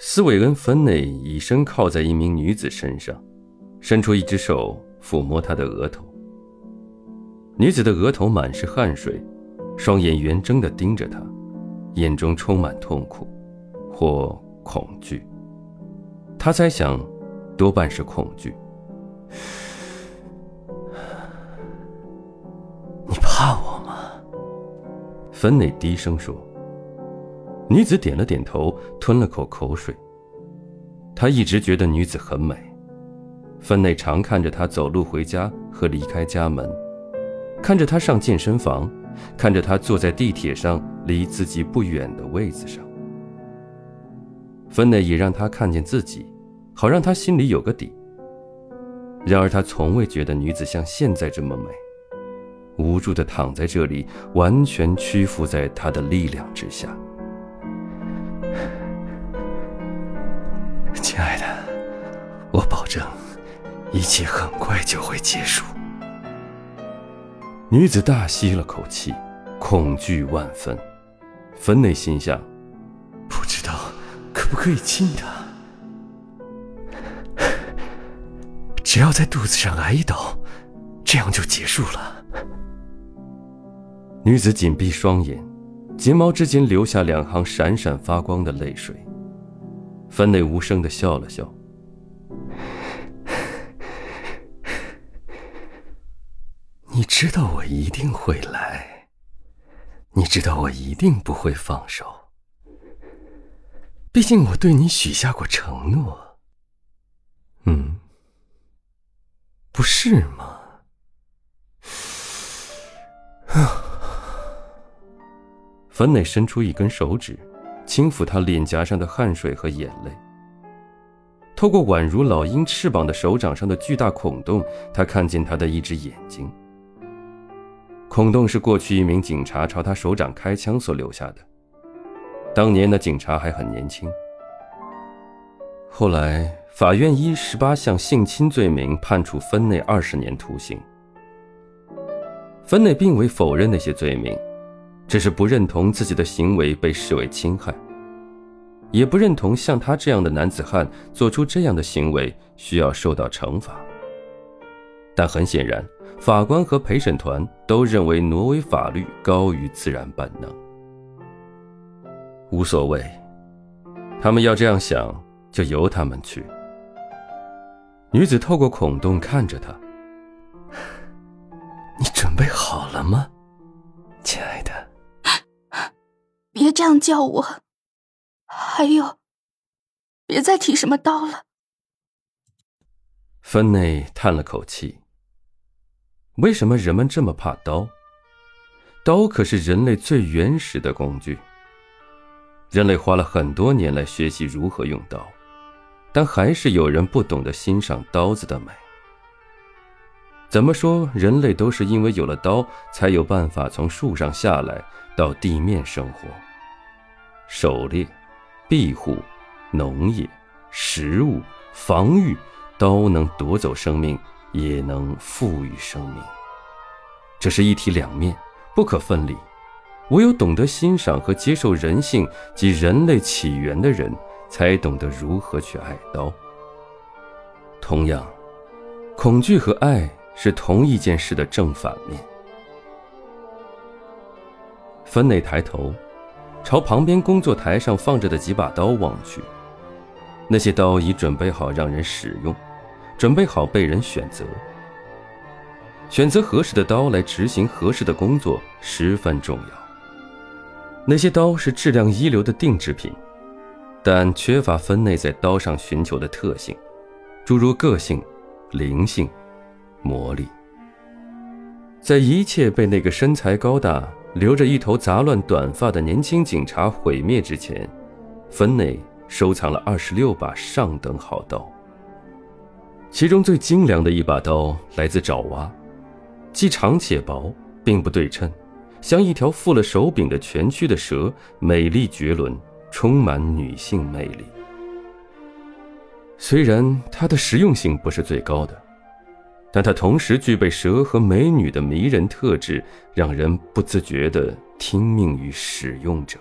斯韦恩·芬内以身靠在一名女子身上，伸出一只手抚摸她的额头。女子的额头满是汗水，双眼圆睁地盯着他，眼中充满痛苦或恐惧。他猜想，多半是恐惧。你怕我吗？芬内低声说。女子点了点头，吞了口口水。他一直觉得女子很美，芬内常看着她走路回家和离开家门，看着她上健身房，看着她坐在地铁上离自己不远的位子上。芬内也让他看见自己，好让他心里有个底。然而他从未觉得女子像现在这么美，无助地躺在这里，完全屈服在他的力量之下。我保证，一切很快就会结束。女子大吸了口气，恐惧万分。芬内心想：不知道可不可以亲她？只要在肚子上挨一刀，这样就结束了。女子紧闭双眼，睫毛之间流下两行闪闪发光的泪水。分内无声的笑了笑。知道我一定会来，你知道我一定不会放手。毕竟我对你许下过承诺。嗯，不是吗？啊！芬内伸出一根手指。轻抚他脸颊上的汗水和眼泪。透过宛如老鹰翅膀的手掌上的巨大孔洞，他看见他的一只眼睛。孔洞是过去一名警察朝他手掌开枪所留下的。当年的警察还很年轻。后来，法院依十八项性侵罪名判处芬内二十年徒刑。芬内并未否认那些罪名。只是不认同自己的行为被视为侵害，也不认同像他这样的男子汉做出这样的行为需要受到惩罚。但很显然，法官和陪审团都认为挪威法律高于自然本能。无所谓，他们要这样想，就由他们去。女子透过孔洞看着他：“你准备好了吗，亲爱的？”别这样叫我，还有，别再提什么刀了。芬内叹了口气。为什么人们这么怕刀？刀可是人类最原始的工具。人类花了很多年来学习如何用刀，但还是有人不懂得欣赏刀子的美。怎么说，人类都是因为有了刀，才有办法从树上下来到地面生活。狩猎、庇护、农业、食物、防御，都能夺走生命，也能赋予生命。这是一体两面，不可分离。唯有懂得欣赏和接受人性及人类起源的人，才懂得如何去爱刀。同样，恐惧和爱是同一件事的正反面。芬内抬头。朝旁边工作台上放着的几把刀望去，那些刀已准备好让人使用，准备好被人选择。选择合适的刀来执行合适的工作十分重要。那些刀是质量一流的定制品，但缺乏分内在刀上寻求的特性，诸如个性、灵性、魔力。在一切被那个身材高大。留着一头杂乱短发的年轻警察毁灭之前，坟内收藏了二十六把上等好刀。其中最精良的一把刀来自爪哇，既长且薄，并不对称，像一条附了手柄的蜷曲的蛇，美丽绝伦，充满女性魅力。虽然它的实用性不是最高的。但它同时具备蛇和美女的迷人特质，让人不自觉地听命于使用者。